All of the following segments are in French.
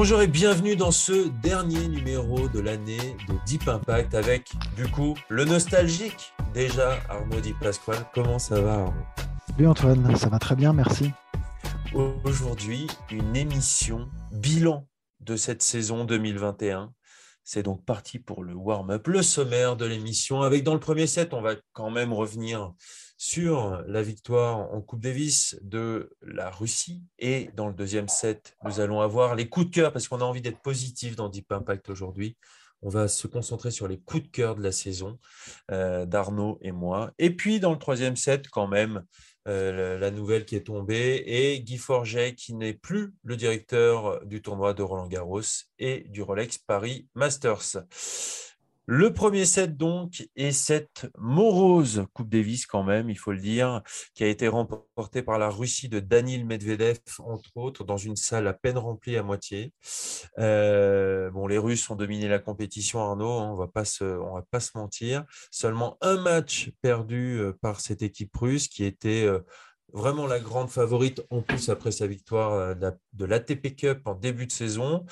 Bonjour et bienvenue dans ce dernier numéro de l'année de Deep Impact avec, du coup, le nostalgique déjà Arnaud Di Pasquale. Comment ça va Arnaud? Salut Antoine, ça va très bien, merci. Aujourd'hui, une émission bilan de cette saison 2021. C'est donc parti pour le warm-up, le sommaire de l'émission. Avec dans le premier set, on va quand même revenir sur la victoire en Coupe Davis de la Russie. Et dans le deuxième set, nous allons avoir les coups de cœur, parce qu'on a envie d'être positif dans Deep Impact aujourd'hui. On va se concentrer sur les coups de cœur de la saison euh, d'Arnaud et moi. Et puis dans le troisième set, quand même, euh, la nouvelle qui est tombée et Guy Forget qui n'est plus le directeur du tournoi de Roland Garros et du Rolex Paris Masters. Le premier set, donc, est cette morose Coupe Davis, quand même, il faut le dire, qui a été remportée par la Russie de Danil Medvedev, entre autres, dans une salle à peine remplie à moitié. Euh, bon, les Russes ont dominé la compétition, Arnaud, hein, on va va pas se mentir. Seulement un match perdu euh, par cette équipe russe qui était euh, vraiment la grande favorite, en plus après sa victoire de l'ATP Cup en début de saison.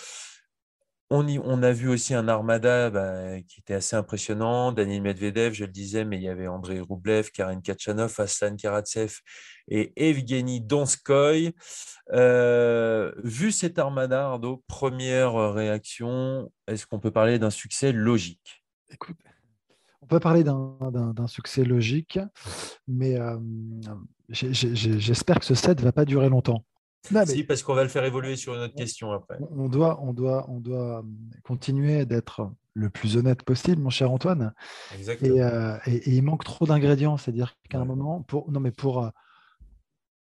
On, a vu aussi un armada bah, qui était assez impressionnant. Daniel Medvedev, je le disais, mais il y avait André Roublev, Karen Kachanov, Hassan Karatsev et Evgeny Donskoy. Euh, vu cet armada, Ardo, première réaction, est-ce qu'on peut parler d'un succès logique? On peut parler d'un succès logique, mais euh, j'espère que ce set ne va pas durer longtemps. Si, parce qu'on va le faire évoluer sur une autre question après. On doit, on doit, on doit continuer d'être le plus honnête possible, mon cher Antoine. Exactement. Euh, et, il manque trop d'ingrédients. C'est-à-dire qu'à un moment, pour, non, mais pour, euh,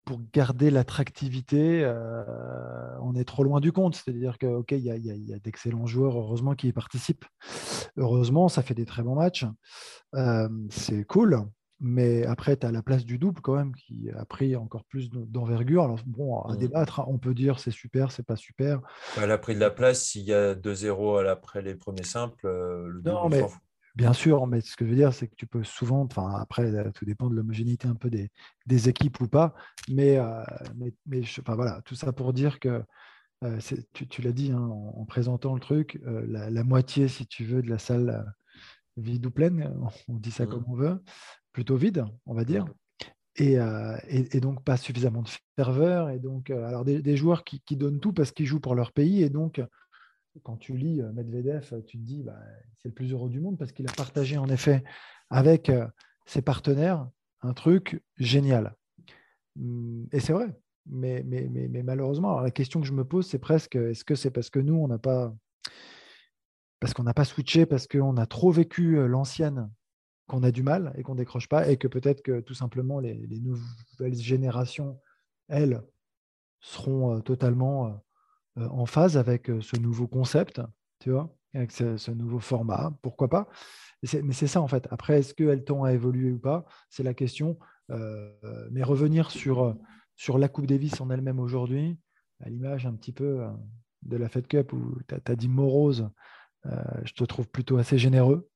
pour garder l'attractivité, euh, on est trop loin du compte. C'est-à-dire qu'il ok, il y a, y a d'excellents joueurs, heureusement, qui y participent. Heureusement, ça fait des très bons matchs. c'est cool. Mais après, tu as la place du double quand même qui a pris encore plus d'envergure. Alors, bon, à mmh. débattre, hein, on peut dire c'est super, c'est pas super. Elle a pris de la place. S'il y a 2-0 après les premiers simples, euh, le non, mais, Bien sûr, mais ce que je veux dire, c'est que tu peux souvent, enfin, après, euh, tout dépend de l'homogénéité un peu des, des, équipes ou pas. Mais, euh, mais, mais enfin, voilà, tout ça pour dire que tu, tu l'as dit hein, en, présentant le truc, la, la, moitié, si tu veux, de la salle vide ou pleine, on dit ça mmh. comme on veut, plutôt vide, on va dire. Euh, et, et, donc pas suffisamment de ferveur. Et donc, euh, alors des, joueurs qui, donnent tout parce qu'ils jouent pour leur pays. Et donc, quand tu lis euh, Medvedev, tu te dis, bah, c'est le plus heureux du monde parce qu'il a partagé en effet avec ses partenaires un truc génial. Hum, et c'est vrai. Mais, mais, mais, mais, malheureusement, la question que je me pose, c'est presque, est-ce que c'est parce que nous, on n'a pas, parce qu'on n'a pas switché, parce qu'on a trop vécu l'ancienne qu'on a du mal et qu'on décroche pas, et que peut-être que tout simplement les, nouvelles générations, elles, seront euh, totalement euh, euh, en phase avec ce nouveau concept, tu vois, avec ce, nouveau format, pourquoi pas. Mais c'est ça en fait. Après, est-ce qu'elles tend à évoluer ou pas? C'est la question. mais revenir sur, la Coupe Davis en elle-même aujourd'hui, à l'image un petit peu de la Fed Cup où tu as, dit morose, je te trouve plutôt assez généreux.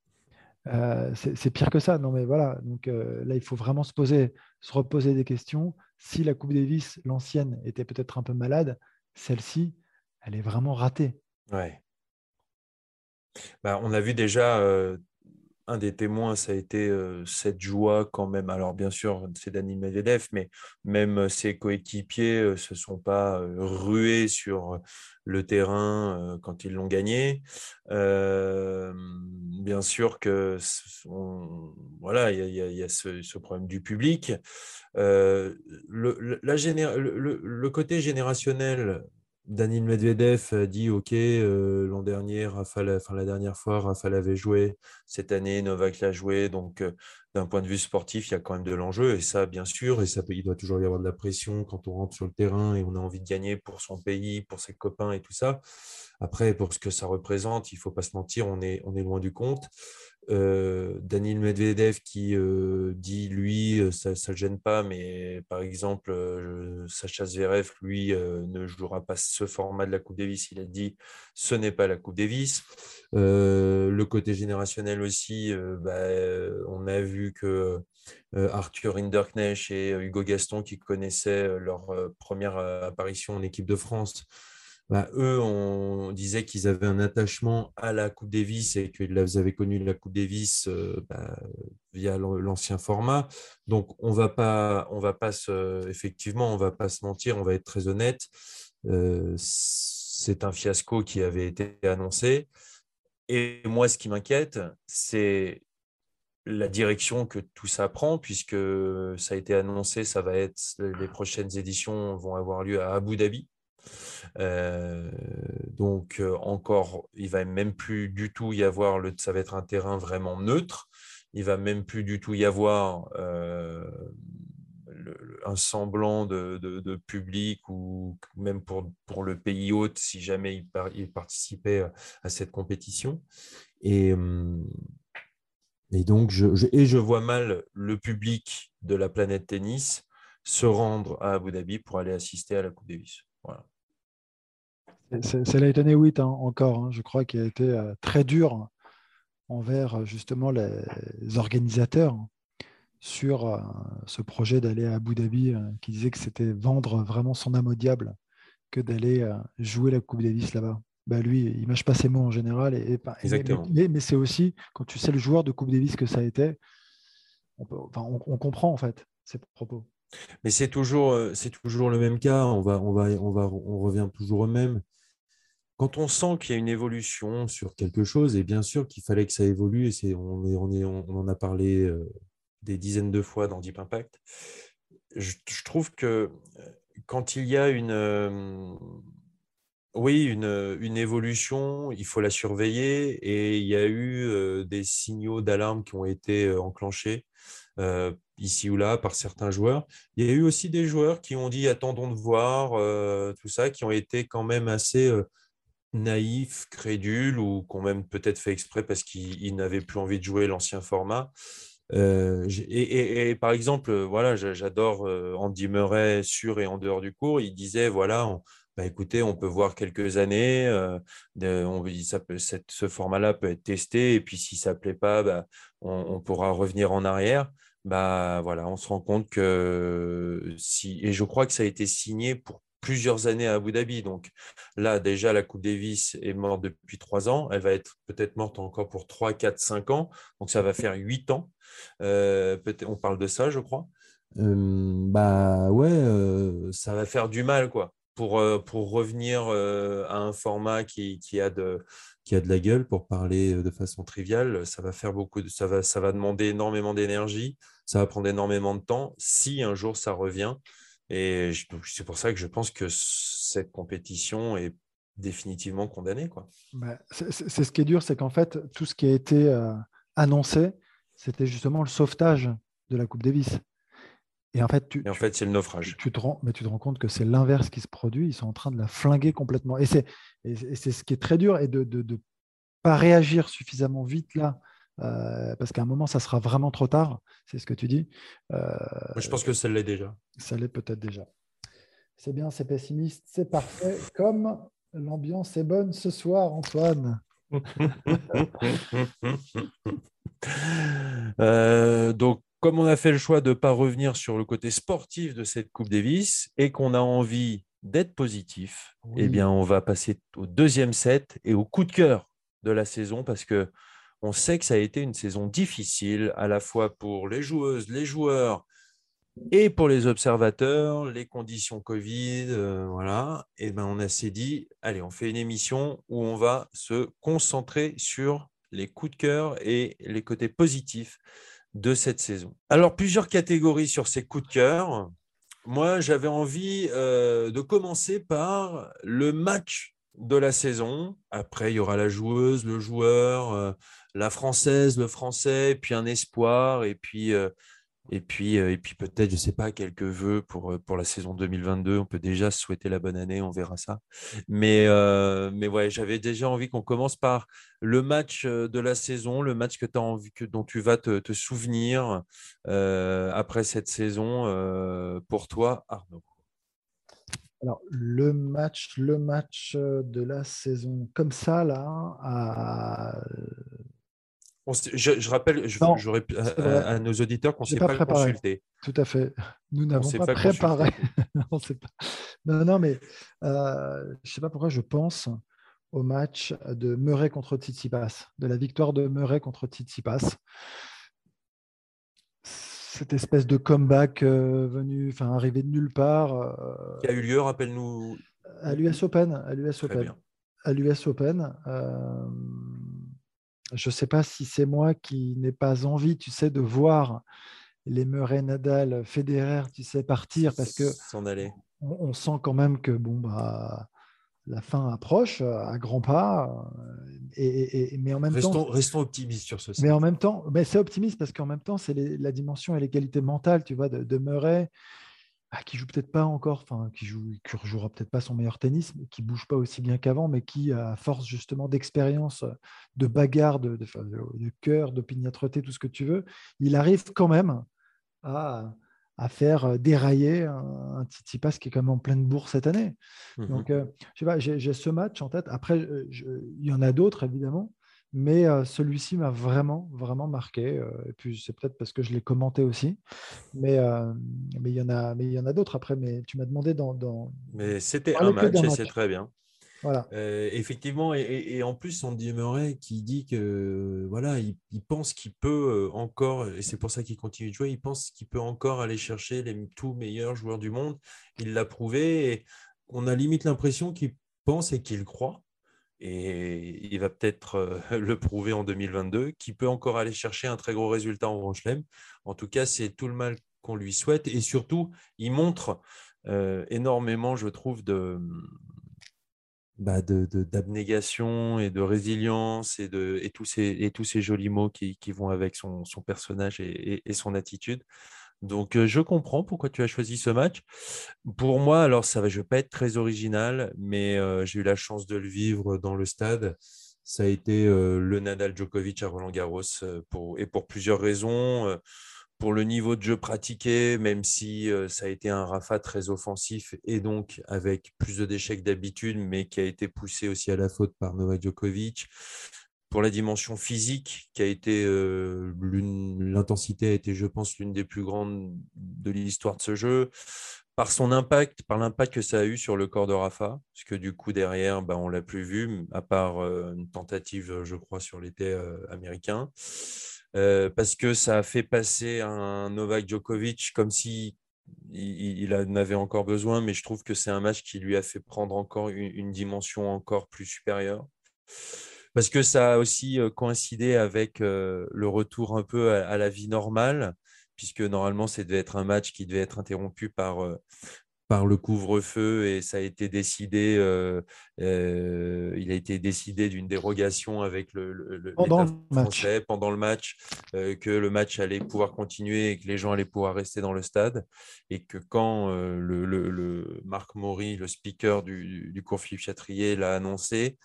Euh, c'est pire que ça. Non, mais voilà. Donc euh, là, il faut vraiment se poser, se reposer des questions. Si la Coupe Davis, l'ancienne, était peut-être un peu malade, celle-ci, elle est vraiment ratée. Ouais. Bah, on a vu déjà euh, un des témoins, ça a été cette joie quand même. Alors bien sûr, c'est Daniel Medvedev, mais même ses coéquipiers ne se sont pas rués sur le terrain quand ils l'ont gagné. bien sûr que voilà, il y, a, ce, problème du public. le, côté générationnel Daniel Medvedev dit OK, euh, l'an dernier, enfin la dernière fois, Rafael avait joué. Cette année, Novak l'a joué. Donc, euh, d'un point de vue sportif, il y a quand même de l'enjeu. Et ça, bien sûr, et ça, il doit toujours y avoir de la pression quand on rentre sur le terrain et on a envie de gagner pour son pays, pour ses copains et tout ça. Après, pour ce que ça représente, il ne faut pas se mentir, on est, on est loin du compte. Euh, Daniel Medvedev qui euh, dit lui, euh, ça ne le gêne pas, mais par exemple, Sacha Zverev, lui, ne jouera pas ce format de la Coupe Davis. Il a dit ce n'est pas la Coupe Davis. le côté générationnel aussi, bah, on a vu que Arthur Hinderknecht et Hugo Gaston, qui connaissaient leur première apparition en équipe de France, bah, eux, on disait qu'ils avaient un attachement à la Coupe Davis et qu'ils avaient connu la Coupe Davis euh, bah, via l'ancien format. Donc, on va pas, on va pas se, effectivement, on va pas se mentir, on va être très honnête. Euh, c'est un fiasco qui avait été annoncé. Et moi, ce qui m'inquiète, c'est la direction que tout ça prend, puisque ça a été annoncé, ça va être les prochaines éditions vont avoir lieu à Abu Dhabi. Euh, donc euh, encore, il va même plus du tout y avoir, le, ça va être un terrain vraiment neutre. Il va même plus du tout y avoir euh, un semblant de, public ou même pour, pour le pays hôte si jamais il, participait à cette compétition. Et, et donc, je, et je vois mal le public de la planète tennis se rendre à Abu Dhabi pour aller assister à la Coupe Davis. Voilà. C'est Leighton Hewitt hein, encore, hein, je crois, qui a été euh, très dur envers euh, justement les organisateurs sur euh, ce projet d'aller à Abu Dhabi, qui disait que c'était vendre vraiment son âme au diable que d'aller jouer la Coupe Davis là-bas. Bah lui, il mâche pas ses mots en général. Et, mais, c'est aussi, quand tu sais le joueur de Coupe Davis que ça a été, on, on comprend en fait ses propos. Mais c'est toujours, c'est toujours le même cas. On va, on va, on va, on revient toujours au même quand on sent qu'il y a une évolution sur quelque chose, et bien sûr qu'il fallait que ça évolue, et on, on, en a parlé euh, des dizaines de fois dans Deep Impact, je, trouve que euh, quand il y a une, euh, oui, une, évolution, il faut la surveiller, et il y a eu des signaux d'alarme qui ont été enclenchés. ici ou là par certains joueurs. Il y a eu aussi des joueurs qui ont dit attendons de voir tout ça, qui ont été quand même assez naïfs, crédules ou qu'on même peut-être fait exprès parce qu'ils n'avaient plus envie de jouer l'ancien format. Euh, et, par exemple, voilà, j'adore euh, Andy Murray sur et en dehors du cours. Il disait voilà, on, bah, écoutez, on peut voir quelques années. Euh, on, ça peut, ce format-là peut être testé et puis si ça plaît pas, bah, on, pourra revenir en arrière. Bah voilà, on se rend compte que si et je crois que ça a été signé pour plusieurs années à Abu Dhabi. Donc là, déjà, la Coupe Davis est morte depuis trois ans. Elle va être peut-être morte encore pour trois, quatre, cinq ans. Donc ça va faire huit ans. Euh, on parle de ça, je crois. Euh, bah ouais, euh, ça va faire du mal, quoi. Pour, pour revenir à un format qui, qui, a de, qui a de la gueule, pour parler de façon triviale, ça va faire beaucoup de, ça va, ça va demander énormément d'énergie, ça va prendre énormément de temps. Si un jour ça revient, et c'est pour ça que je pense que cette compétition est définitivement condamnée. Quoi. Bah, c'est ce qui est dur, c'est qu'en fait, tout ce qui a été euh, annoncé, c'était justement le sauvetage de la Coupe Davis. Et en fait, tu, en fait c'est le naufrage. Tu te rends, mais tu te rends compte que c'est l'inverse qui se produit. Ils sont en train de la flinguer complètement. Et c'est ce qui est très dur et de ne pas réagir suffisamment vite là euh, parce qu'à un moment, ça sera vraiment trop tard, c'est ce que tu dis. Euh, je pense que ça l'est déjà. Ça l'est peut-être déjà. C'est bien, c'est pessimiste, c'est parfait. Comme l'ambiance est bonne ce soir, Antoine. Euh, donc, comme on a fait le choix de ne pas revenir sur le côté sportif de cette Coupe Davis et qu'on a envie d'être positif, eh bien, on va passer au deuxième set et au coup de cœur de la saison parce que on sait que ça a été une saison difficile, à la fois pour les joueuses, les joueurs et pour les observateurs, les conditions Covid, euh, voilà. Et ben on s'est dit, allez, on fait une émission où on va se concentrer sur les coups de cœur et les côtés positifs de cette saison. Alors plusieurs catégories sur ces coups de cœur. Moi, j'avais envie euh, de commencer par le match de la saison. Après, il y aura la joueuse, le joueur, euh, la française, le français, puis un espoir, et puis, euh, euh, peut-être, je ne sais pas, quelques vœux pour, euh, la saison 2022. On peut déjà souhaiter la bonne année, on verra ça. Mais, mais ouais, j'avais déjà envie qu'on commence par le match de la saison, le match que envie, que, dont tu vas te, souvenir après cette saison pour toi, Arnaud. Alors, le match, le match de la saison comme ça, là, à je, rappelle je, à, nos auditeurs qu'on ne s'est pas, consulté. Tout à fait. Nous n'avons pas, préparé. non, non, mais euh, je ne sais pas pourquoi je pense au match de Murray contre Tsitsipas, de la victoire de Murray contre Tsitsipas. Cette espèce de comeback euh, venu, enfin arrivé de nulle part. Euh, Qui a eu lieu, rappelle-nous. À l'US Open. À l'US Open. À l'US Open je ne sais pas si c'est moi qui n'ai pas envie, tu sais, de voir les Murray Nadal, Federer, tu sais, partir parce que s'en aller. On, sent quand même que bon bah la fin approche à grands pas. Et, mais en même temps, restons optimistes sur ce. Mais en même temps, mais c'est optimiste parce qu'en même temps, c'est la dimension et les qualités mentales, tu vois, de, de Murray ah, qui joue peut-être pas encore, enfin qui joue, qui jouera peut-être pas son meilleur tennis, qui bouge pas aussi bien qu'avant, mais qui, à force justement d'expérience, de bagarre, de, de, cœur, d'opiniâtreté, tout ce que tu veux, il arrive quand même à, à faire dérailler un, un Tsitsipas qui est quand même en pleine bourse cette année. Mmh Donc, euh, je sais pas, j'ai ce match en tête. Après, il y en a d'autres évidemment, mais celui-ci m'a vraiment, vraiment marqué. et puis, c'est peut-être parce que je l'ai commenté aussi. Mais mais il y en a, mais il y en a d'autres après. Mais tu m'as demandé dans. dans... Mais c'était un match, et c'est très bien. Voilà. effectivement, et, en plus, on dit Murray qui dit que voilà, il, pense qu'il peut encore, et c'est pour ça qu'il continue de jouer, il pense qu'il peut encore aller chercher les tout meilleurs joueurs du monde. Il l'a prouvé et on a limite l'impression qu'il pense et qu'il croit et il va peut-être euh, le prouver en 2022, qui peut encore aller chercher un très gros résultat en Grand. En tout cas, c'est tout le mal qu'on lui souhaite. Et surtout, il montre euh, énormément, je trouve, de, bah d'abnégation et de résilience et, de, et, tous, ces, et tous ces jolis mots qui, qui vont avec son, son personnage et, son attitude. Donc, je comprends pourquoi tu as choisi ce match. Pour moi, alors, ça va, je ne vais pas être très original, mais j'ai eu la chance de le vivre dans le stade. Ça a été le Nadal Djokovic à Roland Garros et pour plusieurs raisons. pour le niveau de jeu pratiqué, même si ça a été un Rafa très offensif et donc avec plus de déchets d'habitude, mais qui a été poussé aussi à la faute par Novak Djokovic pour la dimension physique, qui a été euh, l'intensité a été, je pense, l'une des plus grandes de l'histoire de ce jeu, par son impact, par l'impact que ça a eu sur le corps de Rafa, parce que du coup derrière, bah, on l'a plus vu, à part euh, une tentative, je crois, sur l'été euh, américain, parce que ça a fait passer un Novak Djokovic comme si il, en avait encore besoin, mais je trouve que c'est un match qui lui a fait prendre encore une dimension encore plus supérieure parce que ça a aussi coïncidé avec le retour un peu à, la vie normale, puisque normalement, ça devait être un match qui devait être interrompu par, par le couvre-feu et ça a été décidé, il a été décidé d'une dérogation avec le, le, pendant français pendant le match, que le match allait pouvoir continuer et que les gens allaient pouvoir rester dans le stade et que quand le, Marc Maury, le speaker du, du cours Philippe Chatrier, l'a annoncé,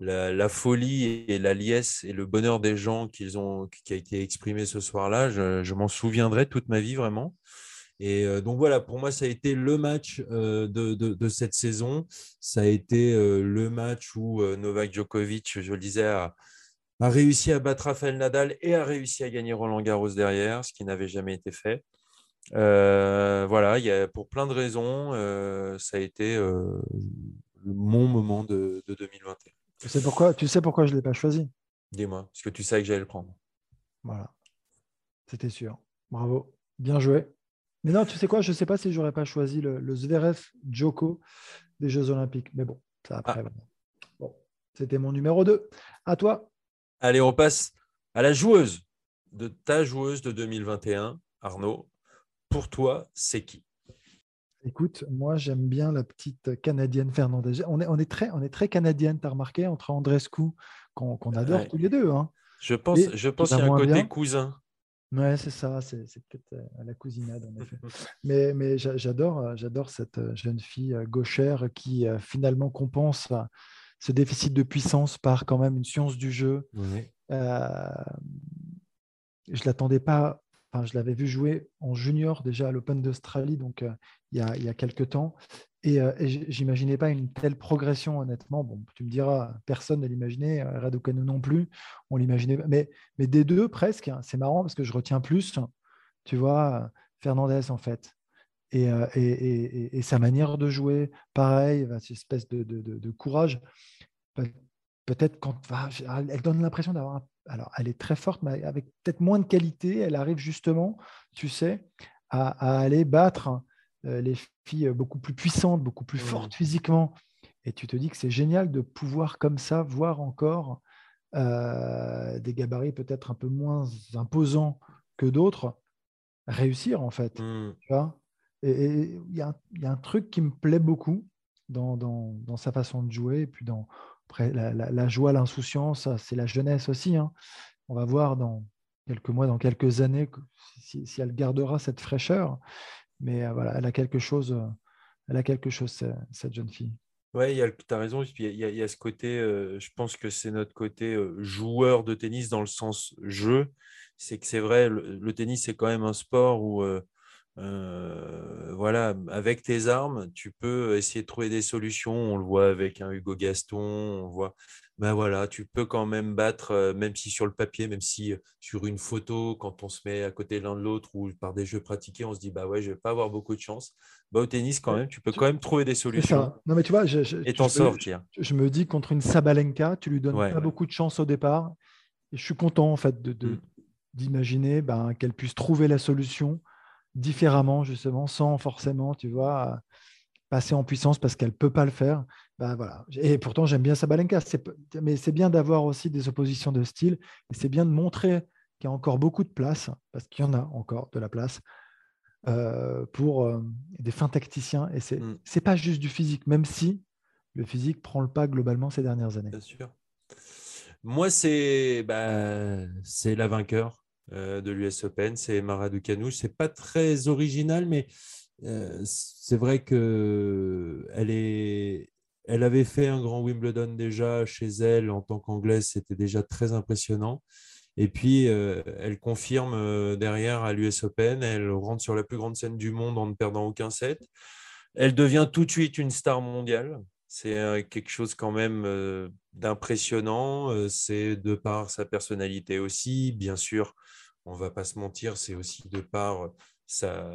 la, folie et la liesse et le bonheur des gens qu'ils ont, qui a été exprimé ce soir-là, je, m'en souviendrai toute ma vie vraiment. Et euh, donc voilà, pour moi, ça a été le match euh, de, cette saison. Ça a été euh, le match où Novak Djokovic, je le disais, a, réussi à battre Rafael Nadal et a réussi à gagner Roland Garros derrière, ce qui n'avait jamais été fait. voilà, il pour plein de raisons, ça a été mon moment de 2021. Tu sais pourquoi, tu sais pourquoi je ne l'ai pas choisi? Dis-moi, parce que tu savais que j'allais le prendre. Voilà. C'était sûr. Bravo. Bien joué. Mais non, tu sais quoi Je ne sais pas si j'aurais pas choisi le, le, Zverev Joko des Jeux Olympiques. Mais bon, ça après. Ah. Bon, c'était mon numéro 2. À toi. Allez, on passe à la joueuse de ta joueuse de 2021, Arnaud. Pour toi, c'est qui? Écoute, moi j'aime bien la petite canadienne Fernandez. On est, on est, très, on est très canadienne, tu as remarqué, entre Andrescu, qu'on adore tous les deux. Hein. Je pense, je pense qu'il y a un côté cousin. Ouais, c'est ça, c'est peut-être à la cousinade en effet. mais mais j'adore, j'adore cette jeune fille gauchère qui finalement compense ce déficit de puissance par quand même une science du jeu. Euh, je l'attendais pas Enfin, je l'avais vu jouer en junior déjà à l'Open d'Australie, donc euh, il, y a, il, y a, quelques temps. Et, euh, j'imaginais pas une telle progression, honnêtement. Bon, tu me diras, personne ne l'imaginait, euh, Raducanu non plus, on l'imaginait. Mais, mais des deux, presque, hein, c'est marrant parce que je retiens plus, tu vois, Fernandez en fait. Et, euh, et, et sa manière de jouer, pareil, cette espèce de, de, courage. Peut-être quand elle donne l'impression d'avoir alors elle est très forte, mais avec peut-être moins de qualité, elle arrive justement, tu sais, à, aller battre les filles beaucoup plus puissantes, beaucoup plus fortes physiquement. Et tu te dis que c'est génial de pouvoir comme ça voir encore euh, des gabarits peut-être un peu moins imposants que d'autres réussir en fait. Mmh. Tu vois? Et il y, a un truc qui me plaît beaucoup dans, dans, sa façon de jouer et puis dans, après, la, joie, l'insouciance, c'est la jeunesse aussi. Hein. On va voir dans quelques mois, dans quelques années, si, elle gardera cette fraîcheur. Mais euh, voilà, elle a quelque chose, euh, elle a quelque chose cette jeune fille. Oui, tu as raison. Il y, a, ce côté, euh, je pense que c'est notre côté joueur de tennis dans le sens jeu. C'est que c'est vrai, le, tennis, c'est quand même un sport où voilà, avec tes armes, tu peux essayer de trouver des solutions. On le voit avec un Hugo Gaston, on voit, ben voilà, tu peux quand même battre, euh, même si sur le papier, même si euh, sur une photo, quand on se met à côté l'un de l'autre ou par des jeux pratiqués, on se dit, bah ouais, je vais pas avoir beaucoup de chance. Bah, au tennis, quand même, tu peux quand même trouver des solutions. Non, mais tu vois, je, et t'en sortir. Je, me dis, contre une Sabalenka, tu lui donnes pas beaucoup de chance au départ. Et je suis content, en fait, de, mmh. d'imaginer ben, qu'elle puisse trouver la solution différemment, justement, sans forcément, tu vois, passer en puissance parce qu'elle ne peut pas le faire. Ben voilà. Et pourtant, j'aime bien Sabalenka. Mais c'est bien d'avoir aussi des oppositions de style. Et c'est bien de montrer qu'il y a encore beaucoup de place, parce qu'il y en a encore de la place, euh, pour euh, des fins tacticiens. Et ce n'est mm. pas juste du physique, même si le physique prend le pas globalement ces dernières années. Bien sûr. Moi, c'est bah, la vainqueur. Euh, de l'US Open, c'est Mara Ducanu. C'est pas très original, mais euh, c'est vrai que elle est. Elle avait fait un grand Wimbledon déjà chez elle en tant qu'anglaise, c'était déjà très impressionnant. Et puis, euh, elle confirme derrière à l'US Open, elle rentre sur la plus grande scène du monde en ne perdant aucun set. Elle devient tout de suite une star mondiale. C'est quelque chose quand même d'impressionnant. C'est de par sa personnalité aussi, bien sûr, on va pas se mentir, c'est aussi de par sa,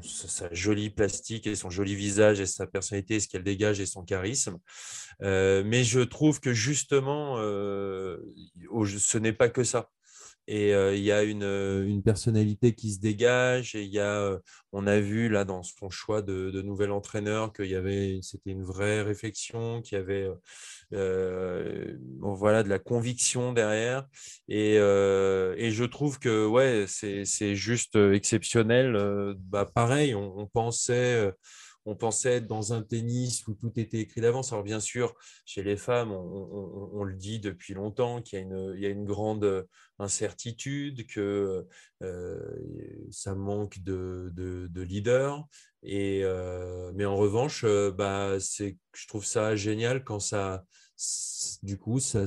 sa, jolie plastique et son joli visage et sa personnalité, ce qu'elle dégage et son charisme. Euh, mais je trouve que justement, euh, ce n'est pas que ça. Et euh, il y a une, une, personnalité qui se dégage. Et il y a, on a vu là dans son choix de, de nouvel entraîneur qu'il y avait, c'était une vraie réflexion, qu'il y avait euh, voilà, de la conviction derrière. Et, euh, et je trouve que ouais, c'est juste exceptionnel. Euh, bah, pareil, on, pensait on pensait être dans un tennis où tout était écrit d'avance. Alors bien sûr, chez les femmes, on, le dit depuis longtemps qu'il y, y, a une grande incertitude, que ça manque de, de, de leaders. Et, mais en revanche, bah, je trouve ça génial quand ça, du coup, ça,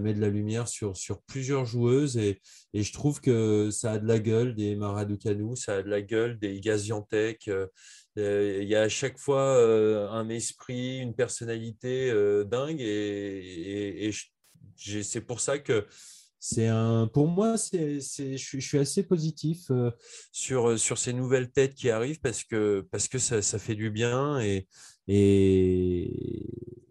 met de la lumière sur, plusieurs joueuses et, je trouve que ça a de la gueule des Maradoukanou, ça a de la gueule des Gaziantep. Euh, euh, il y a à chaque fois euh, un esprit, une personnalité dingue et, c'est pour ça que c'est un, pour moi, c'est, je, je, suis assez positif sur, sur ces nouvelles têtes qui arrivent parce que, parce que ça, ça fait du bien et, et,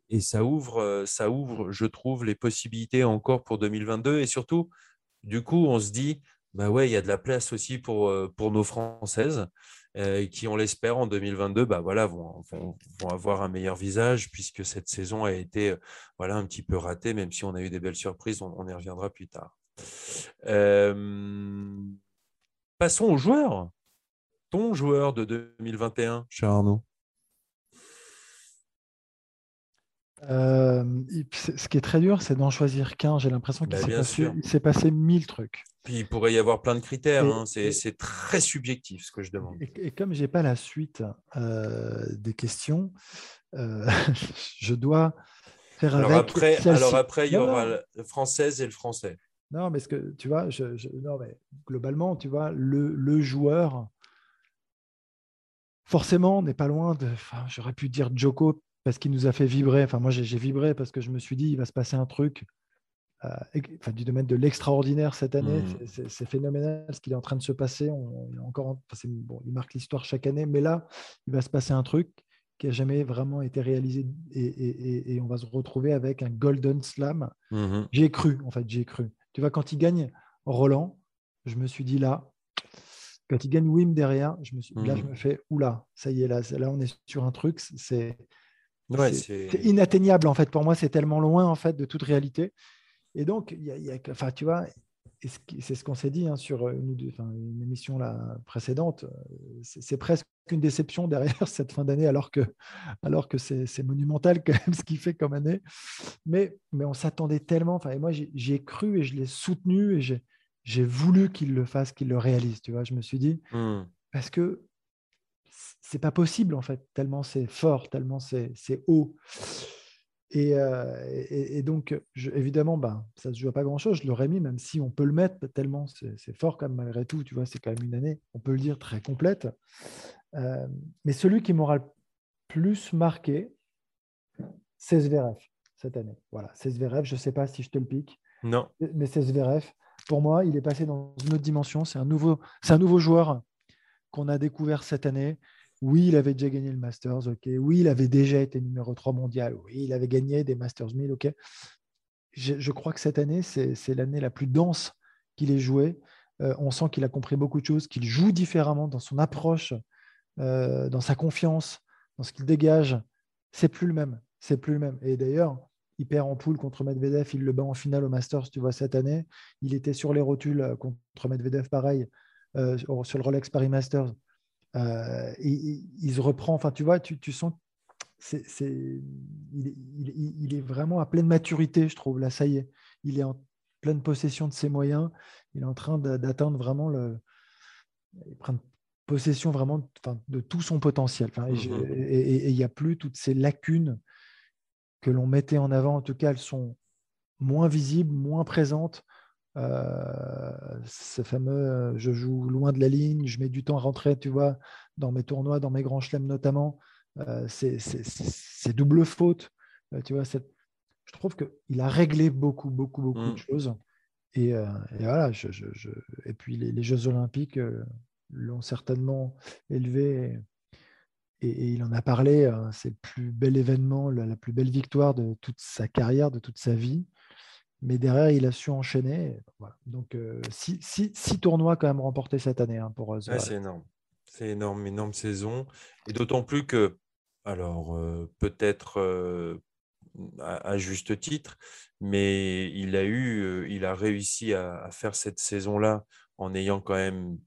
et ça ouvre, ça ouvre, je trouve, les possibilités encore pour 2022. Et surtout, du coup, on se dit, bah ouais, il y a de la place aussi pour, pour nos Françaises qui, on l'espère, en 2022, bah voilà, vont, vont, avoir un meilleur visage puisque cette saison a été voilà, un petit peu ratée, même si on a eu des belles surprises, on, y reviendra plus tard. passons aux joueurs. Ton joueur de 2021, cher Arnaud. Euh, ce qui est très dur, c'est d'en choisir qu'un. J'ai l'impression qu'il bah, s'est passé, mille trucs. Puis il pourrait y avoir plein de critères. Hein. C'est très subjectif ce que je demande. Et, comme je n'ai pas la suite des questions, je dois faire alors avec. Après, alors après, il y aura le française et le français. Non, mais ce que tu vois, je, non, mais globalement, tu vois, le, le joueur, forcément, n'est pas loin de. Enfin, j'aurais pu dire Joko parce qu'il nous a fait vibrer. Enfin, moi, j'ai vibré parce que je me suis dit, il va se passer un truc. Euh, enfin, du domaine de l'extraordinaire cette année, mmh. c'est phénoménal ce qui est en train de se passer. On, il, encore, bon, il marque l'histoire chaque année, mais là, il va se passer un truc qui n'a jamais vraiment été réalisé et, on va se retrouver avec un Golden Slam. Mmh j'ai cru, en fait, j'ai cru. Tu vois, quand il gagne Roland, je me suis dit là, quand il gagne Wim derrière, je me suis, là, je mmh. me fais, oula, ça y est, là, là on est sur un truc, c'est inatteignable en fait. Pour moi, c'est tellement loin en fait de toute réalité. Et donc, il y a, enfin, tu vois, c'est ce qu'on s'est dit hein, sur une, une, émission là, précédente. C'est presque une déception derrière cette fin d'année, alors que, alors que c'est monumental quand même ce qu'il fait comme année. Mais, mais on s'attendait tellement. Enfin, et moi, j'y ai cru et je l'ai soutenu et j'ai voulu qu'il le fasse, qu'il le réalise. Tu vois, je me suis dit mmh. parce que c'est pas possible en fait, tellement c'est fort, tellement c'est haut. Euh, et, et, donc, évidemment, ben, ça ne se joue à pas grand-chose. Je l'aurais mis, même si on peut le mettre, tellement c'est fort quand même, malgré tout. Tu vois, c'est quand même une année, on peut le dire, très complète. Euh, mais celui qui m'aura le plus marqué, c'est Zverev cette année. Voilà, c'est Zverev. Je ne sais pas si je te le pique. Non. Mais c'est Zverev. Pour moi, il est passé dans une autre dimension. C'est un nouveau, c'est un nouveau joueur qu'on a découvert cette année. Oui, il avait déjà gagné le Masters. Oui, il avait déjà été numéro 3 mondial. Oui, il avait gagné des Masters 1000, ok. Je, crois que cette année, c'est l'année la plus dense qu'il ait joué. Euh, on sent qu'il a compris beaucoup de choses, qu'il joue différemment dans son approche, euh, dans sa confiance, dans ce qu'il dégage. C'est plus le même. C'est plus le même. Et d'ailleurs, il perd en poule contre Medvedev, il le bat en finale au Masters, tu vois, cette année. Il était sur les rotules euh, contre Medvedev, pareil, sur le Rolex Paris Masters. Euh, il, se reprend, enfin, tu vois, tu, sens c'est, il, est vraiment à pleine maturité, je trouve. Là, ça y est, il est en pleine possession de ses moyens. Il est en train d'atteindre vraiment le. prendre possession vraiment de tout son potentiel. Mm-hmm. et il n'y a plus toutes ces lacunes que l'on mettait en avant. En tout cas, elles sont moins visibles, moins présentes. Euh, ce fameux euh, je joue loin de la ligne, je mets du temps à rentrer, tu vois, dans mes tournois, dans mes grands chelems notamment. Euh, c'est double faute. tu vois, je trouve qu'il a réglé beaucoup, beaucoup, beaucoup de mmh. choses. Et, voilà, je, et puis les, Jeux Olympiques l'ont certainement élevé. Et, il en a parlé, c'est le plus bel événement, la, plus belle victoire de toute sa carrière, de toute sa vie mais derrière, il a su enchaîner. Donc, euh, six, tournois quand même remportés cette année hein, pour euh, C'est énorme. C'est énorme, énorme saison. Et d'autant plus que, alors, euh, peut-être à, juste titre, mais il a eu, il a réussi à, faire cette saison-là en ayant quand même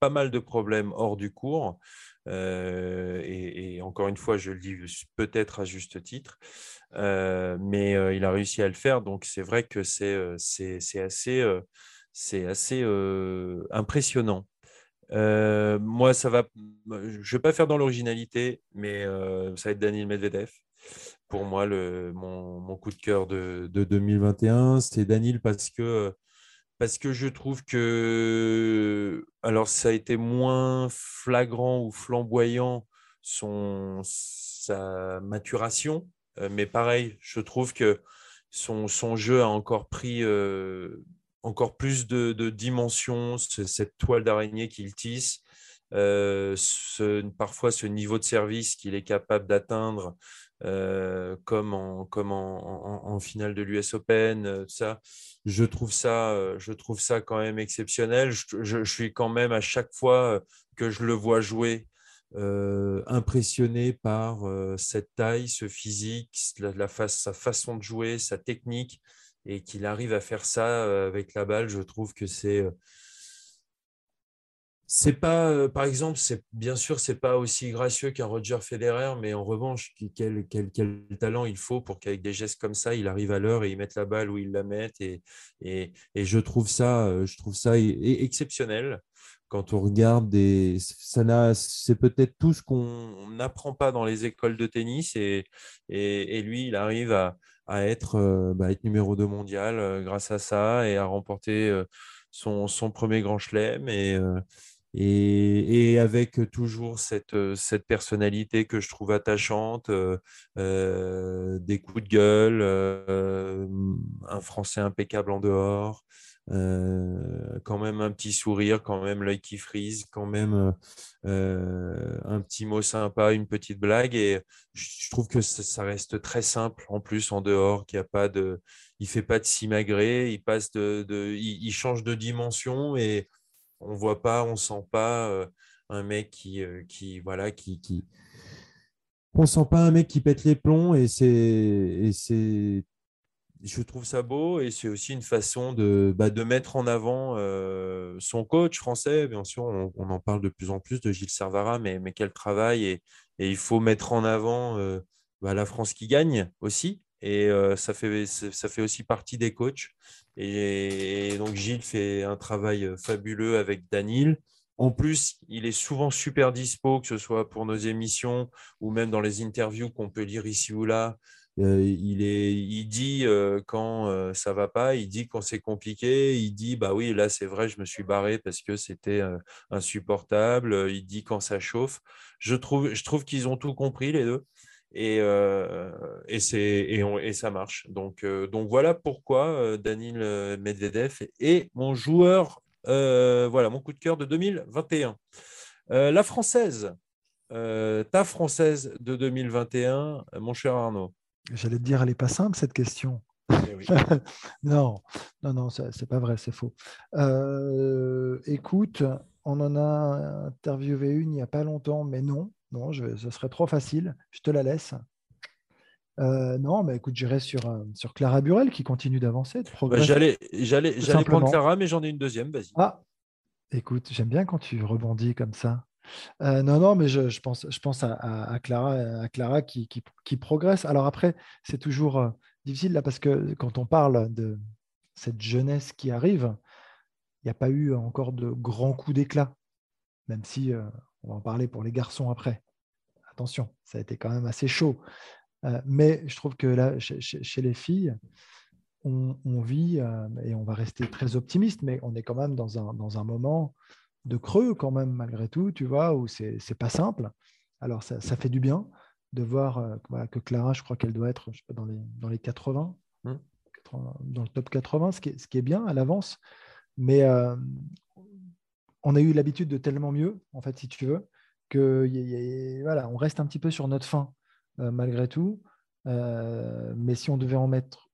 pas mal de problèmes hors du cours. Et, encore une fois, je le dis peut-être à juste titre. Euh, mais euh, il a réussi à le faire. Donc c'est vrai que c'est euh, assez, c'est assez impressionnant. moi, ça va. Je vais pas faire dans l'originalité, mais ça va être Daniel Medvedev. Pour moi, le, mon, mon coup de cœur de, de 2021, c'est Daniel parce que, parce que je trouve que. Alors, ça a été moins flagrant ou flamboyant son, sa maturation, euh, mais pareil, je trouve que son, son jeu a encore pris euh, encore plus de, de dimensions, cette toile d'araignée qu'il tisse. Euh, parfois ce niveau de service qu'il est capable d'atteindre, comme, en, comme en, finale de l'US Open, ça, je trouve ça, je trouve ça quand même exceptionnel. Je, suis quand même à chaque fois que je le vois jouer euh, impressionné par euh, cette taille, ce physique, la, sa façon de jouer, sa technique, et qu'il arrive à faire ça euh, avec la balle, je trouve que c'est c'est pas, euh, par exemple, c'est bien sûr, c'est pas aussi gracieux qu'un Roger Federer, mais en revanche, quel, quel, quel, talent il faut pour qu'avec des gestes comme ça, il arrive à l'heure et il mette la balle où il la met. Et, et, et je trouve ça, euh, je trouve ça exceptionnel quand on regarde des, c'est peut-être tout ce qu'on n'apprend pas dans les écoles de tennis et, et, et lui, il arrive à, à être, euh, bah, être numéro 2 mondial grâce à ça et à remporter son, son premier grand chelem et et, avec toujours cette, cette, personnalité que je trouve attachante, euh, euh, des coups de gueule, euh, un français impeccable en dehors, quand même un petit sourire, quand même l'œil qui frise, quand même un petit mot sympa, une petite blague. Et je, trouve que ça, reste très simple en plus en dehors, qu'il a pas de, il fait pas de simagrée, il passe de, de il, change de dimension et on voit pas, on sent pas euh, un mec qui, euh, qui voilà, qui, qui, on sent pas un mec qui pète les plombs et c'est, c'est, je trouve ça beau et c'est aussi une façon de, bah, de mettre en avant euh, son coach français. Bien sûr, on, en parle de plus en plus de Gilles Servara, mais, mais quel travail et, et il faut mettre en avant bah, la France qui gagne aussi. Et ça, fait, ça fait aussi partie des coachs. Et, donc Gilles fait un travail euh, fabuleux avec Danil. En plus, il est souvent super dispo, que ce soit pour nos émissions ou même dans les interviews qu'on peut lire ici ou là. Euh, il, est, il dit euh, quand euh, ça va pas, il dit quand c'est compliqué, il dit bah oui, là c'est vrai, je me suis barré parce que c'était insupportable, il dit quand ça chauffe. Je trouve, je trouve qu'ils ont tout compris les deux et, euh, et, et, et, ça marche. Donc, euh, donc voilà pourquoi euh, Daniel Medvedev est mon joueur, voilà, mon coup de cœur de 2021. la française, ta française de 2021, mon cher Arnaud. J'allais te dire, elle n'est pas simple cette question. Eh non, non, non, c'est pas vrai, c'est faux. écoute, on en a interviewé une il n'y a pas longtemps, mais non, non, je, ce serait trop facile. Je te la laisse. Euh, non, mais écoute, j'irai sur, euh, sur Clara Burel qui continue d'avancer. Bah, j'allais, j'allais, prendre Clara, mais j'en ai une deuxième. Vas-y. Ah, écoute, j'aime bien quand tu rebondis comme ça. Euh, non, non, mais je, pense, je pense à, Clara, à Clara qui, qui, progresse. Alors après, c'est toujours difficile là parce que quand on parle de cette jeunesse qui arrive, il n'y a pas eu encore de grands coups d'éclat, même si on va en parler pour les garçons après. Attention, ça a été quand même assez chaud. Euh, mais je trouve que là, chez, les filles, on, vit, euh, et on va rester très optimiste, mais on est quand même dans un, dans un moment de creux quand même, malgré tout, tu vois, où c'est n'est pas simple. Alors, ça, fait du bien de voir euh, que Clara, je crois qu'elle doit être dans, les, dans les 80, mmh. dans le top 80, ce qui est, ce qui est bien, à l'avance. Mais on a eu l'habitude de tellement mieux, en fait, si tu veux, que voilà, on reste un petit peu sur notre fin euh, malgré tout. Euh, mais si on devait en mettre,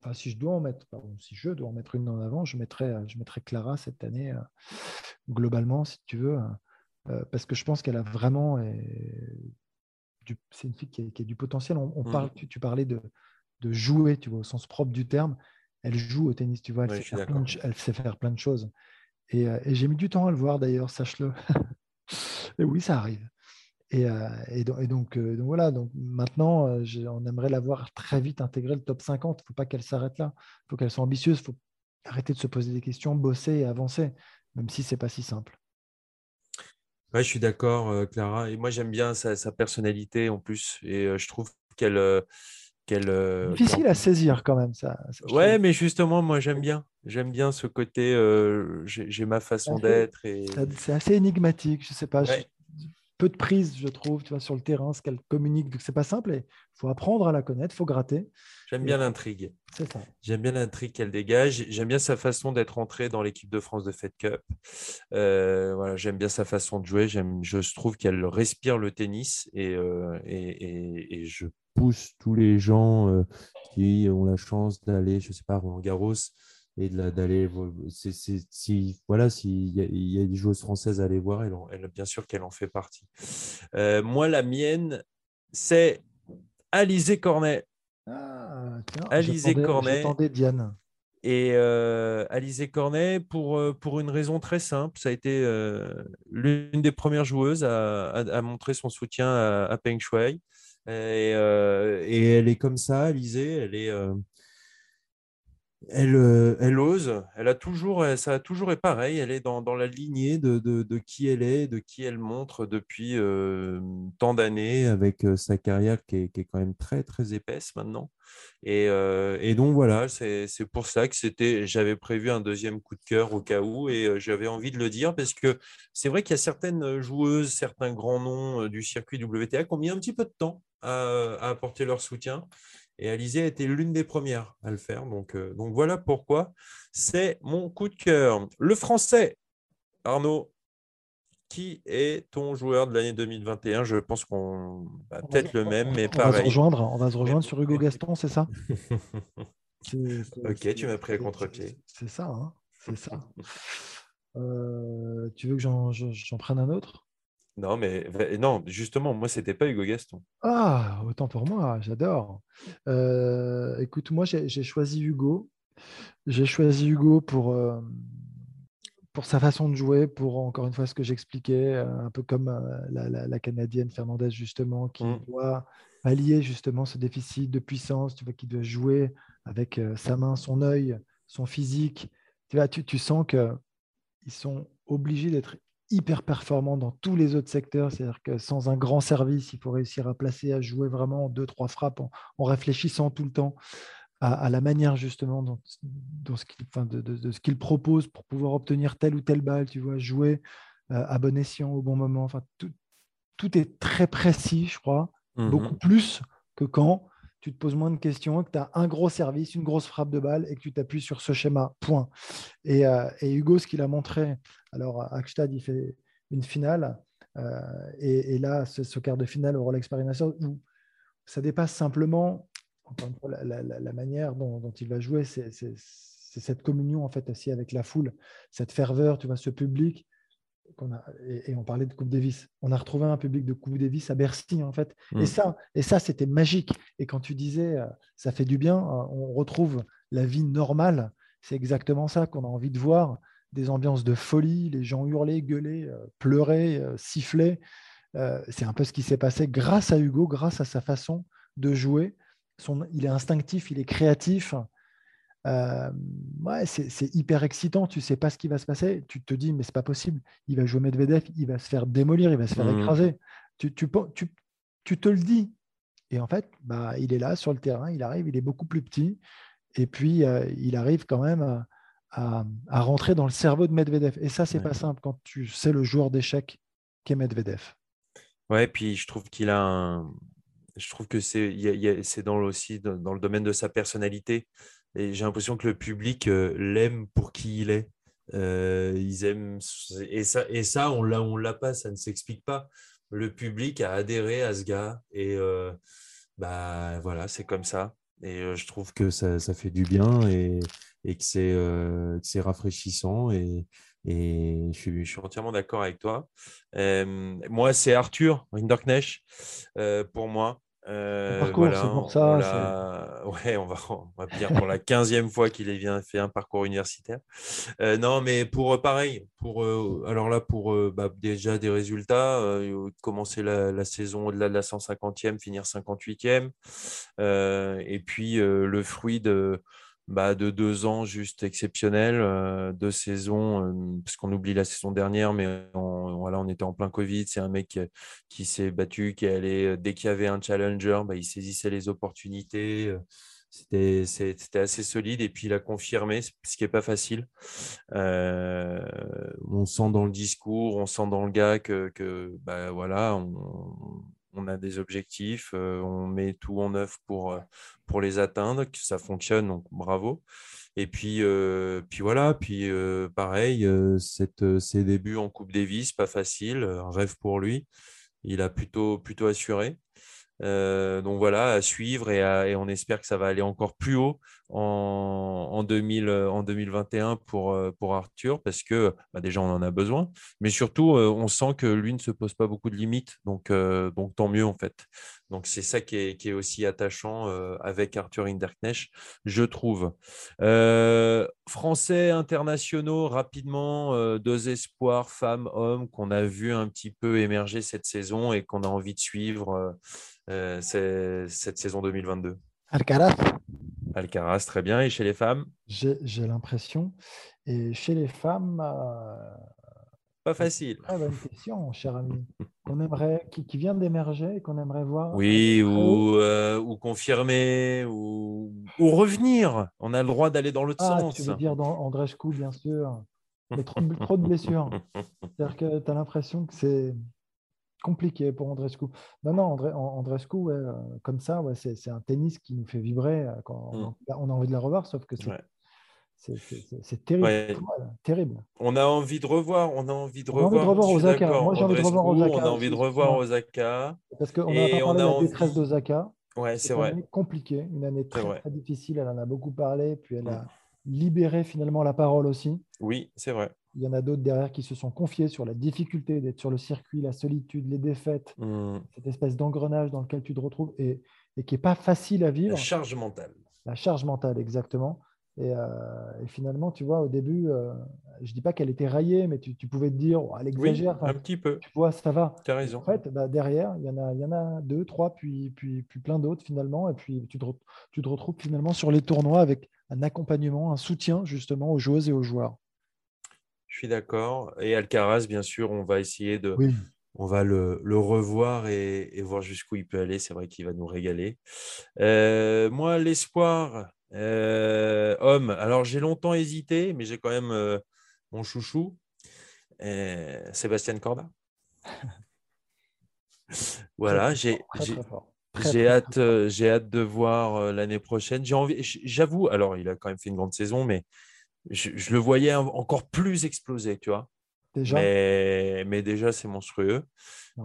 enfin, si je dois en mettre, pardon, si je dois en mettre une en avant, je mettrais, je mettrais Clara cette année, euh, globalement, si tu veux, parce que je pense qu'elle a vraiment. c'est une fille qui a, du potentiel. On, mmh. parle, tu, parlais de, de jouer, tu vois, au sens propre du terme. Elle joue au tennis, tu vois, elle, elle sait faire plein de choses. Euh, et, j'ai mis du temps à le voir d'ailleurs, sache-le. et oui, ça arrive. Et, euh, euh, donc, voilà, donc maintenant, on aimerait la voir très vite intégrer le top 50. Il ne faut pas qu'elle s'arrête là. Il faut qu'elle soit ambitieuse. Il faut arrêter de se poser des questions, bosser et avancer, même si ce n'est pas si simple. Oui, je suis d'accord, Clara. Et moi, j'aime bien sa, sa, personnalité en plus. Et je trouve qu'elle euh, Difficile à saisir quand même ça. ouais, mais justement, moi j'aime bien. J'aime bien ce côté. Euh, j'ai ma façon d'être. Et... C'est assez énigmatique. Je sais pas. Peu de prise, je trouve, tu vois, sur le terrain, ce qu'elle communique. Donc c'est pas simple. Il faut apprendre à la connaître, il faut gratter. J'aime bien l'intrigue. C'est ça. J'aime bien l'intrigue qu'elle dégage. J'aime bien sa façon d'être entrée dans l'équipe de France de Fed Cup. Euh, voilà, j'aime bien sa façon de jouer. Je trouve qu'elle respire le tennis et, et, et, et je pousse tous les gens euh, qui ont la chance d'aller, je sais pas, Roland Garros et d'aller. Si voilà, s'il y, a des joueuses françaises à aller voir, elle, elle bien sûr qu'elle en fait partie. Euh, moi, la mienne, c'est Alizé Cornet. Ah, tiens, Alizé Cornet. J'attendais Diane. Et euh, Alizé Cornet, pour, euh, pour une raison très simple, ça a été euh, l'une des premières joueuses à, à, montrer son soutien à, à Peng Shui. Et, et, elle est comme ça, Alizé, elle est, elle, euh, elle ose, elle a toujours, ça a toujours été pareil, elle est dans, la lignée de, qui elle est, de qui elle montre depuis euh, tant d'années, avec euh, sa carrière qui est, est, quand même très, très épaisse maintenant. Et, donc voilà, c'est pour ça que j'avais prévu un deuxième coup de cœur au cas où, et j'avais envie de le dire, parce que c'est vrai qu'il y a certaines joueuses, certains grands noms du circuit WTA qui ont mis un petit peu de temps à apporter leur soutien. Et Alizé a été l'une des premières à le faire. Donc, euh, donc voilà pourquoi c'est mon coup de cœur. Le français, Arnaud, qui est ton joueur de l'année 2021 Je pense qu'on va peut-être le même, mais pareil. On va se rejoindre, on va se rejoindre sur Hugo Gaston, c'est ça? Ok, tu m'as pris à contre-pied. C'est ça, hein c'est ça. Euh, tu veux que j'en prenne un autre? Non, mais non, justement, moi, c'était pas Hugo Gaston. Ah, autant pour moi, j'adore. Euh, écoute, moi, j'ai choisi Hugo. J'ai choisi Hugo pour, euh, pour sa façon de jouer, pour encore une fois ce que j'expliquais, euh, un peu comme la, Canadienne Fernandez, justement, qui mmh. doit pallier justement ce déficit de puissance, tu vois, qui doit jouer avec sa main, son œil, son physique. Tu, vois, tu, tu sens qu'ils sont obligés d'être hyper performant dans tous les autres secteurs. C'est-à-dire que sans un grand service, il faut réussir à placer, à jouer vraiment deux, trois frappes en, réfléchissant tout le temps à, la manière justement dont, ce qu'il, de, de, ce qu'il propose pour pouvoir obtenir telle ou telle balle, tu vois, jouer euh, à bon escient au bon moment. Enfin, tout, tout est très précis, je crois, mmh beaucoup plus que quand tu te poses moins de questions, que tu as un gros service, une grosse frappe de balle et que tu t'appuies sur ce schéma. Point. Et, euh, Hugo, ce qu'il a montré, alors Akstad, il fait une finale, euh, et, là, ce, quart de finale au Rolex Paris où ça dépasse simplement la, manière dont, il va jouer, c'est cette communion en fait aussi avec la foule, cette ferveur, tu vois, ce public et, on parlait de Coupe Davis. On a retrouvé un public de Coupe Davis à Bercy, en fait. Et mm. ça, et ça c'était magique. Et quand tu disais, euh, ça fait du bien, euh, on retrouve la vie normale. C'est exactement ça qu'on a envie de voir. Des ambiances de folie, les gens hurler, gueuler, euh, pleurer, siffler. c'est un peu ce qui s'est passé grâce à Hugo, grâce à sa façon de jouer. Son, il est instinctif, il est créatif. Euh, ouais, c'est hyper excitant. Tu sais pas ce qui va se passer. Tu te dis, mais c'est pas possible. Il va jouer Medvedev, il va se faire démolir, il va se faire mmh. écraser. Tu, tu, tu, tu, te le dis. Et en fait, bah, il est là sur le terrain, il arrive, il est beaucoup plus petit. Et puis, euh, il arrive quand même à, à, rentrer dans le cerveau de Medvedev. Et ça, c'est pas simple quand tu sais le joueur d'échecs qu'est Medvedev. Ouais, puis je trouve qu'il a un. Je trouve que c'est dans aussi dans le domaine de sa personnalité. Et j'ai l'impression que le public euh, l'aime pour qui il est. Euh, ils aiment et ça et ça on l'a on l'a pas ça ne s'explique pas le public a adhéré à ce gars et euh, bah voilà c'est comme ça et je trouve que ça, ça, fait du bien et, et que c'est c'est rafraîchissant et, et je suis, je suis entièrement d'accord avec toi. moi, c'est Arthur Rinderknecht pour moi. Euh, parcours, c'est pour ça. Ouais, on va, dire pour la quinzième fois qu'il vient fait un parcours universitaire. Euh, non, mais pour euh, pareil, pour alors là pour bah, déjà des résultats, commencer la, la, saison au-delà de la 150e, finir 58e, et puis le fruit de bah, de deux ans juste exceptionnels, euh, deux saisons, euh, parce qu'on oublie la saison dernière, mais on, voilà, on était en plein Covid. C'est un mec qui, s'est battu, qui allait, euh, dès qu'il y avait un challenger, bah, il saisissait les opportunités. C'était, c'était assez solide et puis il a confirmé, ce qui n'est pas facile. on sent dans le discours, on sent dans le gars que, que bah, voilà, on, on a des objectifs, euh, on met tout en œuvre pour, euh, pour les atteindre, que ça fonctionne, donc bravo. Et puis, euh, puis voilà, puis pareil, ses débuts en Coupe Davis, pas facile, rêve pour lui. Il a plutôt, plutôt assuré. donc voilà, à suivre et, on espère que ça va aller encore plus haut en, 2000, en 2021 pour, pour Arthur parce que bah, déjà on en a besoin, mais surtout on sent que lui ne se pose pas beaucoup de limites, donc, donc tant mieux en fait. Donc c'est ça qui est, qui est, aussi attachant avec Arthur Hinderknecht, je trouve. Français internationaux, rapidement, deux espoirs, femmes, hommes, qu'on a vu un petit peu émerger cette saison et qu'on a envie de suivre cette saison 2022. Alcaraz. Alcaraz, très bien. Et chez les femmes? J'ai l'impression. Et chez les femmes. Pas facile. Très bonne question, cher ami. Qu'on aimerait, qui, qui vient d'émerger et qu'on aimerait voir. Oui, ou, euh, ou confirmer, ou, ou, revenir. On a le droit d'aller dans l'autre ah, sens. Tu veux dire dans Andrescu, bien sûr. Mais trop, trop de blessures. C'est-à-dire que tu as l'impression que c'est compliqué pour Andrescu. Non, non, André, Andrescu, euh, comme ça, ouais, c'est un tennis qui nous fait vibrer euh, quand mm. on, a envie de la revoir, sauf que c'est terrible, terrible. On a envie de revoir, on a envie de revoir. revoir Osaka. Moi, j'ai envie de revoir Osaka. On a envie de revoir Osaka. Parce qu'on a parlé de la envie... détresse d'Osaka. Ouais, c'est vrai. Une année compliquée, une année très, très, difficile. Elle en a beaucoup parlé, puis elle a mm. libéré finalement la parole aussi. Oui, c'est vrai. Il y en a d'autres derrière qui se sont confiés sur la difficulté d'être sur le circuit, la solitude, les défaites, mmh. cette espèce d'engrenage dans lequel tu te retrouves et, qui n'est pas facile à vivre. La charge mentale. La charge mentale, exactement. Et, euh, finalement, tu vois, au début, euh, je ne dis pas qu'elle était raillée, mais tu, pouvais te dire, oh, elle exagère. un petit peu. Tu vois, ça va. Tu as raison. En fait, bah, derrière, il y, en a, il y en a deux, trois, puis, puis, puis plein d'autres finalement. Et puis, tu te, tu te retrouves finalement sur les tournois avec un accompagnement, un soutien justement aux joueuses et aux joueurs. Je suis d'accord. Et Alcaraz, bien sûr, on va essayer de. On va le, revoir et, voir jusqu'où il peut aller. C'est vrai qu'il va nous régaler. Euh, moi, l'espoir, euh, homme. Alors, j'ai longtemps hésité, mais j'ai quand même euh, mon chouchou, Sébastien Corda. voilà, j'ai. J'ai hâte, j'ai hâte de voir l'année prochaine. J'ai envie, j'avoue, alors il a quand même fait une grande saison, mais je, le voyais encore plus exploser, tu vois. Déjà? Mais, mais déjà, c'est monstrueux.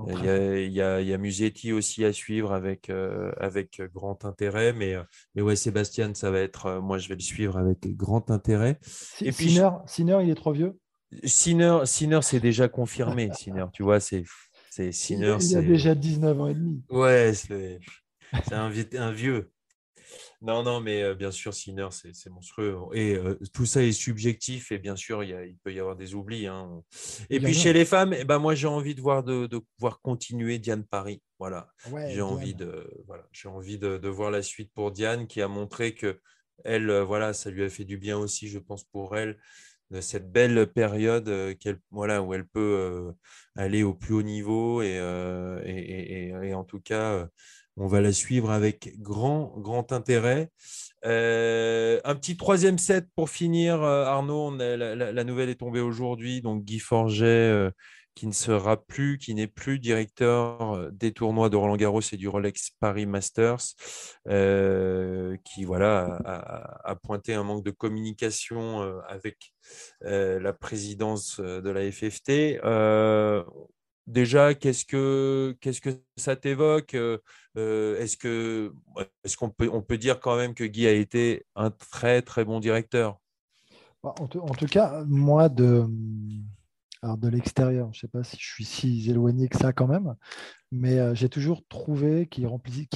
il, y a, il, y a, il y, a, Musetti aussi à suivre avec, euh, avec grand intérêt. Mais, euh, mais ouais, Sébastien, ça va être. Euh, moi, je vais le suivre avec grand intérêt. Et puis, Sinner, il est trop vieux? Sinner, Sinner c'est déjà confirmé. Sinner, tu vois, c'est. Sinner, il, a déjà 19 ans et demi. Ouais, c'est un, un vieux. Non, non, mais euh, bien sûr, Sinner, c'est monstrueux. Et euh, tout ça est subjectif, et bien sûr, il, peut y avoir des oublis. Hein. Et puis chez les femmes, eh ben, moi, j'ai envie de voir, de, voir continuer Diane Paris. Voilà. j'ai envie, de, voilà. envie de, voir la suite pour Diane, qui a montré que elle, voilà, ça lui a fait du bien aussi, je pense, pour elle de cette belle période voilà, où elle peut aller au plus haut niveau et, et en tout cas on va la suivre avec grand, grand intérêt. Euh, un petit troisième set pour finir, euh, Arnaud. la, nouvelle est tombée aujourd'hui. Donc, Guy Forget, euh, qui ne sera plus, qui n'est plus directeur des tournois de Roland Garros et du Rolex Paris Masters, qui voilà, a, pointé un manque de communication avec la présidence de la FFT déjà, qu'est-ce que, ça t'évoque Est-ce que, est-ce qu'on peut, on peut dire quand même que Guy a été un très très bon directeur? Bah, en, tout cas, moi de, de l'extérieur, je ne sais pas si je suis si éloigné que ça quand même, mais euh, j'ai toujours trouvé qu'il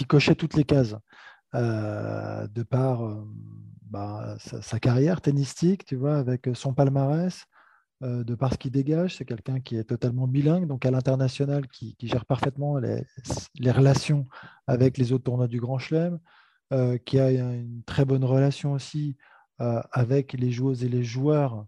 cochait toutes les cases. de par bah, sa, carrière tennistique, tu vois, avec son palmarès, euh, de par ce qu'il dégage. C'est quelqu'un qui est totalement bilingue, donc à l'international, qui, gère parfaitement les, relations avec les autres tournois du Grand Chelem, euh, qui a une très bonne relation aussi euh, avec les joueuses et les joueurs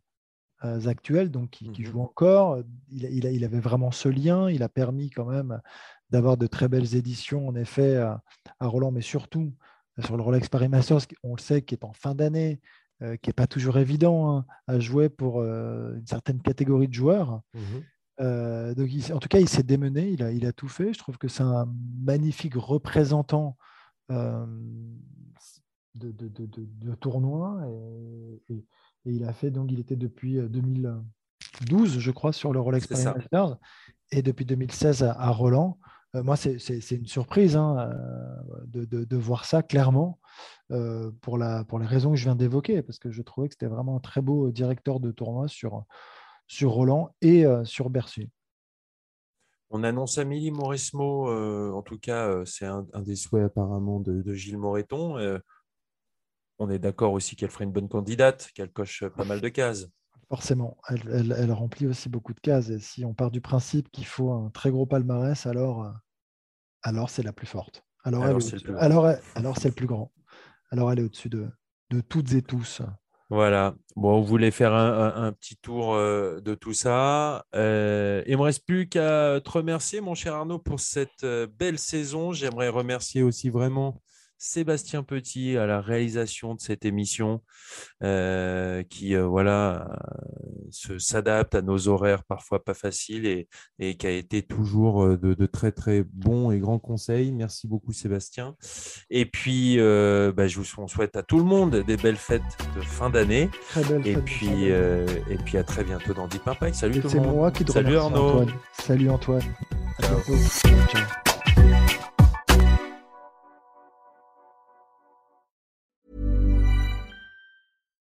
actuels, donc qui, mhm. jouent encore. Il, il, avait vraiment ce lien. Il a permis quand même d'avoir de très belles éditions, en effet, à, à Roland, mais surtout sur le Rolex Paris Masters, on le sait, qui est en fin d'année, euh, qui n'est pas toujours évident hein, à jouer pour euh, une certaine catégorie de joueurs. Mmh euh, donc, en tout cas, il s'est démené, il a, il a tout fait. Je trouve que c'est un magnifique représentant de, de, de, de, tournoi. Et, et, il a fait, donc, il était depuis 2012, je crois, sur le Rolex Masters, et depuis 2016 à, Roland. moi, c'est une surprise hein, de, voir ça clairement pour, la, pour les raisons que je viens d'évoquer, parce que je trouvais que c'était vraiment un très beau directeur de tournoi sur, sur Roland et sur Bercy. On annonce Amélie Mauresmo, en tout cas, c'est un, des souhaits apparemment de, de Gilles Moreton on est d'accord aussi qu'elle ferait une bonne candidate, qu'elle coche pas mal de cases. Forcément, elle, remplit aussi beaucoup de cases. Et si on part du principe qu'il faut un très gros palmarès, alors, euh, alors c'est la plus forte. Alors, alors c'est le, alors, alors c'est le plus grand. Alors elle est au-dessus de, toutes et tous. Voilà. Bon, on voulait faire un, petit tour euh, de tout ça. Euh, il ne me reste plus qu'à te remercier, mon cher Arnaud, pour cette belle saison. J'aimerais remercier aussi vraiment Sébastien Petit à la réalisation de cette émission euh, qui euh, voilà s'adapte à nos horaires parfois pas faciles et, et qui a été toujours euh, de, très très bons et grands conseils. Merci beaucoup Sébastien. Et puis bah, je vous souhaite à tout le monde des belles fêtes de fin d'année. Et puis et puis à très bientôt dans Deep Impact. Salut tout le monde. Moi qui Salut Arnaud. Salut Antoine.